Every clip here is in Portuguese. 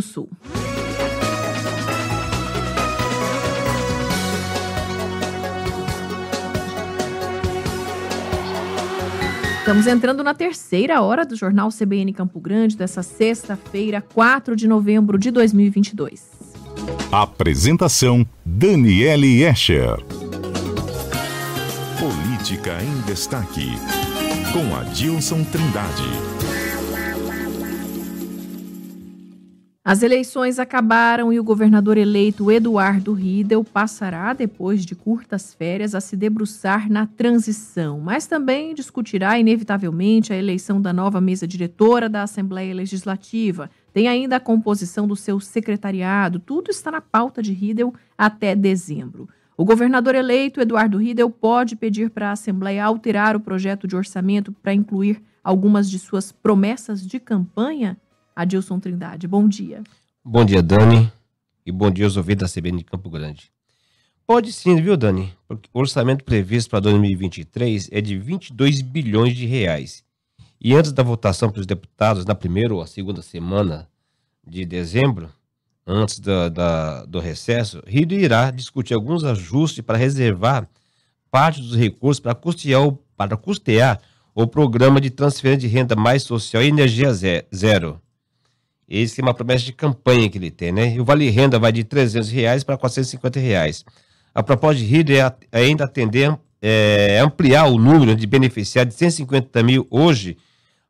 do Sul. Estamos entrando na terceira hora do Jornal CBN Campo Grande dessa sexta-feira, 4 de novembro de 2022. Apresentação: Daniele Escher. Política em Destaque, com Adilson Trindade. As eleições acabaram e o governador eleito Eduardo Riedel passará, depois de curtas férias, a se debruçar na transição, mas também discutirá, inevitavelmente, a eleição da nova mesa diretora da Assembleia Legislativa. Tem ainda a composição do seu secretariado, tudo está na pauta de Riedel até dezembro. O governador eleito, Eduardo Riedel, pode pedir para a Assembleia alterar o projeto de orçamento para incluir algumas de suas promessas de campanha? Adilson Trindade. Bom dia. Bom dia, Dani. E bom dia aos ouvintes da CBN de Campo Grande. Pode sim, viu, Dani? Porque o orçamento previsto para 2023 é de 22 bilhões de reais. E antes da votação pelos deputados, na primeira ou segunda semana de dezembro, antes da, da, do recesso, Rio irá discutir alguns ajustes para reservar parte dos recursos para custear, para custear o programa de transferência de renda mais social e energia zero esse é uma promessa de campanha que ele tem, né? E o Vale Renda vai de 300 reais para 450 reais. A proposta de Rio é, ainda atender, é, ampliar o número de beneficiários de 150 mil hoje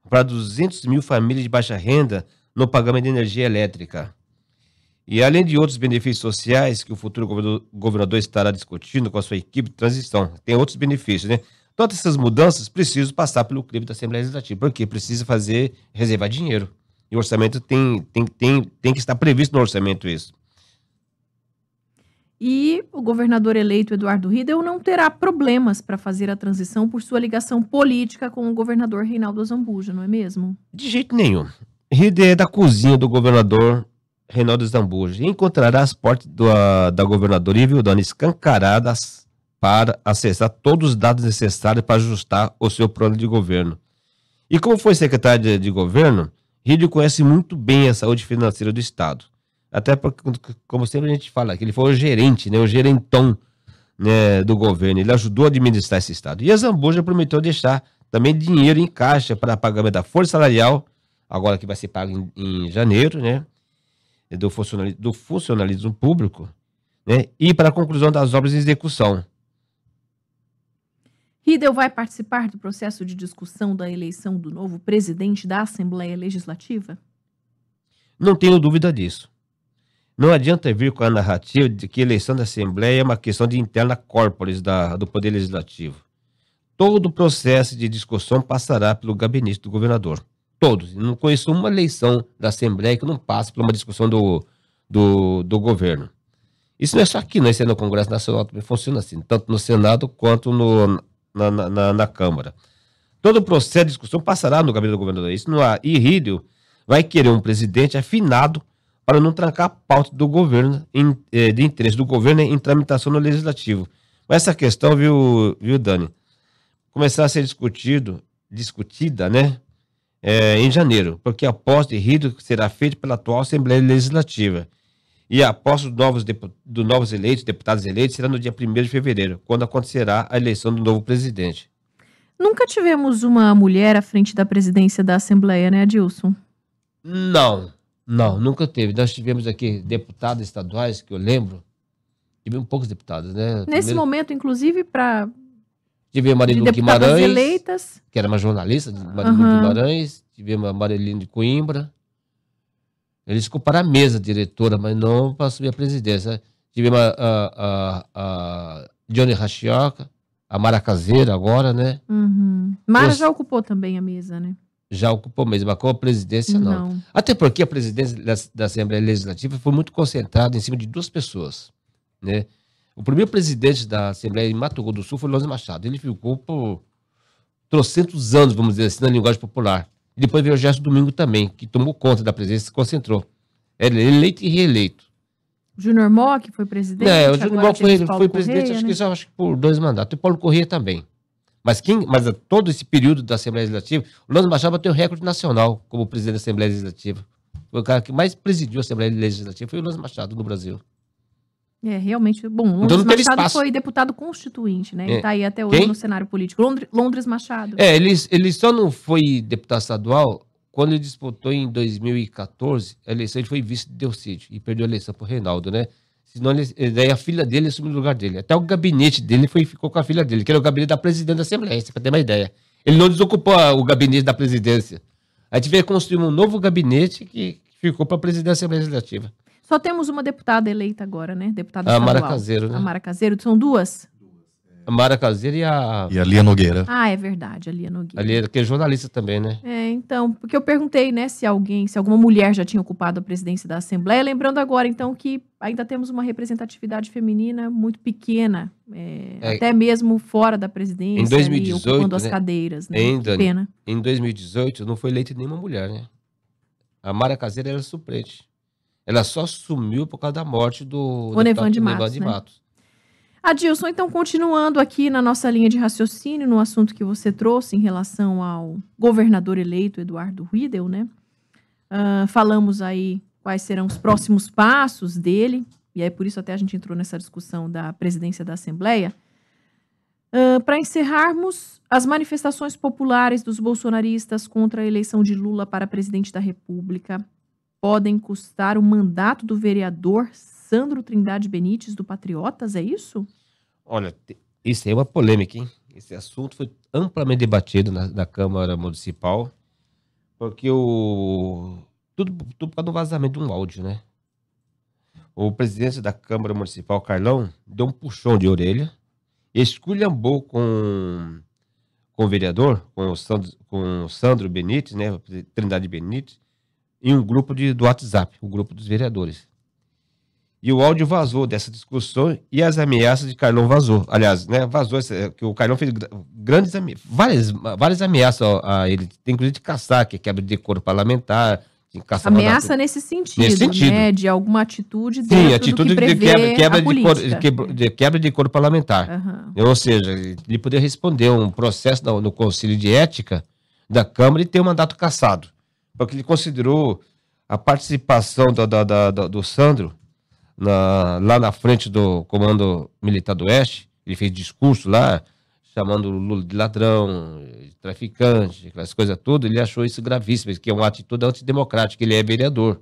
para 200 mil famílias de baixa renda no pagamento de energia elétrica. E além de outros benefícios sociais que o futuro governador, governador estará discutindo com a sua equipe de transição, tem outros benefícios, né? Todas essas mudanças precisam passar pelo crivo da Assembleia Legislativa, porque precisa fazer, reservar dinheiro. E o orçamento tem, tem, tem, tem que estar previsto no orçamento isso. E o governador eleito Eduardo Riedel não terá problemas para fazer a transição por sua ligação política com o governador Reinaldo Zambuja, não é mesmo? De jeito nenhum. Riedel é da cozinha do governador Reinaldo Zambuja e encontrará as portas do, uh, da governadora Ivildana escancaradas para acessar todos os dados necessários para ajustar o seu plano de governo. E como foi secretário de, de governo, Rídio conhece muito bem a saúde financeira do Estado. Até porque, como sempre a gente fala, que ele foi o gerente, né, o gerentão né, do governo. Ele ajudou a administrar esse Estado. E a Zambuja prometeu deixar também dinheiro em caixa para pagamento da força salarial, agora que vai ser pago em, em janeiro, né? Do funcionalismo, do funcionalismo público, né? E para a conclusão das obras em execução. Riedel vai participar do processo de discussão da eleição do novo presidente da Assembleia Legislativa? Não tenho dúvida disso. Não adianta vir com a narrativa de que eleição da Assembleia é uma questão de interna corporis da, do Poder Legislativo. Todo o processo de discussão passará pelo gabinete do governador. Todos. Não conheço uma eleição da Assembleia que não passe por uma discussão do, do, do governo. Isso não é só aqui, não. Isso é no Congresso Nacional também funciona assim, tanto no Senado quanto no, na, na, na, Câmara. Todo o processo de discussão passará no gabinete do governador. Isso não há. E Rídio vai querer um presidente afinado para não trancar a pauta do governo, em, eh, de interesse do governo em tramitação no legislativo. Essa questão, viu, viu Dani, começar a ser discutido, discutida, né, é, em janeiro, porque a posse de Rídio será feita pela atual Assembleia Legislativa. E a posse dos novos, do novos eleitos, deputados eleitos, será no dia 1 de fevereiro, quando acontecerá a eleição do novo presidente. Nunca tivemos uma mulher à frente da presidência da Assembleia, né, Adilson? Não, não, nunca teve. Nós tivemos aqui deputados estaduais, que eu lembro, tivemos poucos deputados, né? Nesse Primeiro... momento, inclusive, para. Tivemos a Marilu Guimarães, eleitas. que era uma jornalista de Marilu uhum. Guimarães, tivemos a Marilene de Coimbra. Eles culparam a mesa diretora, mas não para assumir a presidência. Tivemos a, a, a, a Johnny Rachioca, a Mara Caseira agora, né? Uhum. Mara já ocupou também a mesa, né? Já ocupou mesmo, mas com a presidência não. não. Até porque a presidência da, da, Assembleia Legislativa foi muito concentrada em cima de duas pessoas, né? O primeiro presidente da Assembleia em Mato Grosso do Sul foi Lóis Machado. Ele ficou por trocentos anos, vamos dizer assim, na linguagem popular. E depois veio o Gerson Domingo também, que tomou conta da presidência e se concentrou. Ele é eleito e reeleito. Júnior Mock foi presidente? É, o Júnior Mock foi, foi presidente, Correia, acho né? que acho que por dois mandatos. E Paulo Corrêa também. Mas, quem, mas todo esse período da Assembleia Legislativa, o Lando Machado bateu recorde nacional como presidente da Assembleia Legislativa. Foi o cara que mais presidiu a Assembleia Legislativa, foi o Luz Machado no Brasil. É, realmente. Bom, Londres Então não teve Machado foi deputado constituinte, né? Ele É. tá aí até hoje Quem? no cenário político. Londres, Londres Machado. É, ele, ele só não foi deputado estadual quando ele disputou em 2014 a eleição, ele foi vice de Delcídio e perdeu a eleição pro Reinaldo, né? Senão ele, daí a filha dele assumiu o lugar dele. Até o gabinete dele foi, ficou com a filha dele, que era o gabinete da presidente da Assembleia, pra ter uma ideia. Ele não desocupou a- o gabinete da presidência. Aí tive que construir um novo gabinete que ficou para a presidência Legislativa. Só temos uma deputada eleita agora, né? Deputada A Mara estadual. Caseiro, né? A Mara Caseiro. São duas? A Mara Caseira e a. E a Lia Nogueira. Ah, é verdade, a Lia Nogueira. Ali, que é jornalista também, né? É, então, porque eu perguntei, né, se alguém, se alguma mulher já tinha ocupado a presidência da Assembleia, lembrando agora, então, que ainda temos uma representatividade feminina muito pequena, é, É. até mesmo fora da presidência, Em 2018, e ocupando as né, cadeiras, né? Dani? pena. Em 2018 não foi eleita nenhuma mulher, né? A Mara Caseira era suplente. Ela só sumiu por causa da morte do Onevan de Matos, de né? Matos. Adilson, então, continuando aqui na nossa linha de raciocínio, no assunto que você trouxe em relação ao governador eleito Eduardo Riedel, né? Ah, falamos aí quais serão os próximos passos dele, e aí por isso até a gente entrou nessa discussão da presidência da Assembleia. Para encerrarmos, as manifestações populares dos bolsonaristas contra a eleição de Lula para presidente da República podem custar o mandato do vereador Sandro Trindade Benites do Patriotas, é isso? Olha, isso é uma polêmica, hein? Esse assunto foi amplamente debatido na, na Câmara Municipal, porque o. Tudo, tudo por causa do vazamento de um áudio, né? O presidente da Câmara Municipal, Carlão, deu um puxão de orelha, esculhambou com, com o vereador, com o Sandro, com o Sandro Benites, né? Trindade Benites, em um grupo de, do WhatsApp, o grupo dos vereadores. E o áudio vazou dessa discussão e as ameaças de Carlão vazou. Aliás, né, vazou essa- que o Carlão fez gra- grandes várias, várias ameaças a, ele, tem inclusive de caçar, que é quebra de decoro parlamentar, Ameaça nesse sentido, Nesse sentido. né? De alguma atitude Sim, atitude que de quebra, quebra, de, cor, de, quebra, de quebra de decoro parlamentar. Aham. Ou seja, ele poder responder um processo no, no Conselho de Ética da Câmara e ter o mandato cassado. Porque ele considerou a participação do, da- da- da- do Sandro na- lá na frente do Comando Militar do Oeste. Ele fez discurso lá, chamando o Lula de ladrão, de traficante, aquelas coisas tudo. Ele achou isso gravíssimo, que é uma atitude antidemocrática. Ele é vereador.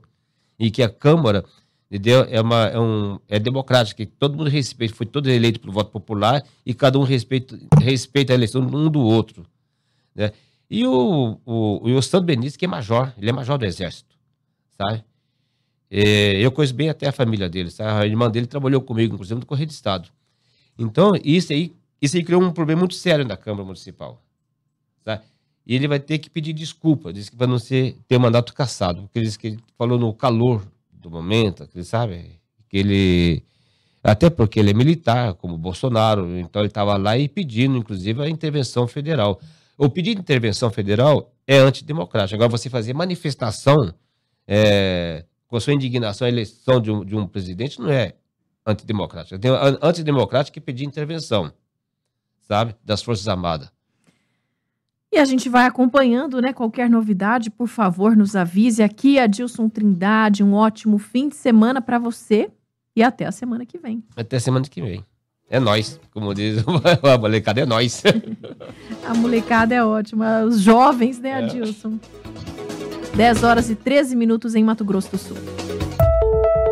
E que a Câmara entendeu? É, uma, é, um, é democrática, que todo mundo respeita, foi todo eleito pelo voto popular e cada um respeita, respeita a eleição um do outro. Né? E o, o, o Sandro Benítez, que é major, ele é major do Exército, sabe? É, eu conheço bem até a família dele, sabe? A irmã dele trabalhou comigo, inclusive, no Correio de Estado. Então, isso aí, isso aí criou um problema muito sério na Câmara Municipal. Sabe? E ele vai ter que pedir desculpa, disse que vai não ser, ter o mandato cassado, porque ele que ele falou no calor do momento, que ele sabe, que ele. Até porque ele é militar, como Bolsonaro, então ele estava lá e pedindo, inclusive, a intervenção federal. O pedido de intervenção federal é antidemocrático. Agora, você fazer manifestação é, com a sua indignação à eleição de um, de um presidente não é antidemocrático. Tem an- antidemocrático que pedir intervenção, sabe, das Forças Armadas. E a gente vai acompanhando, né? Qualquer novidade, por favor, nos avise. Aqui, Adilson Trindade, um ótimo fim de semana para você e até a semana que vem. Até semana que vem. É nós, como diz a molecada, é nós. A molecada é ótima. Os jovens, né, Adilson? 10 horas e 13 minutos em Mato Grosso do Sul.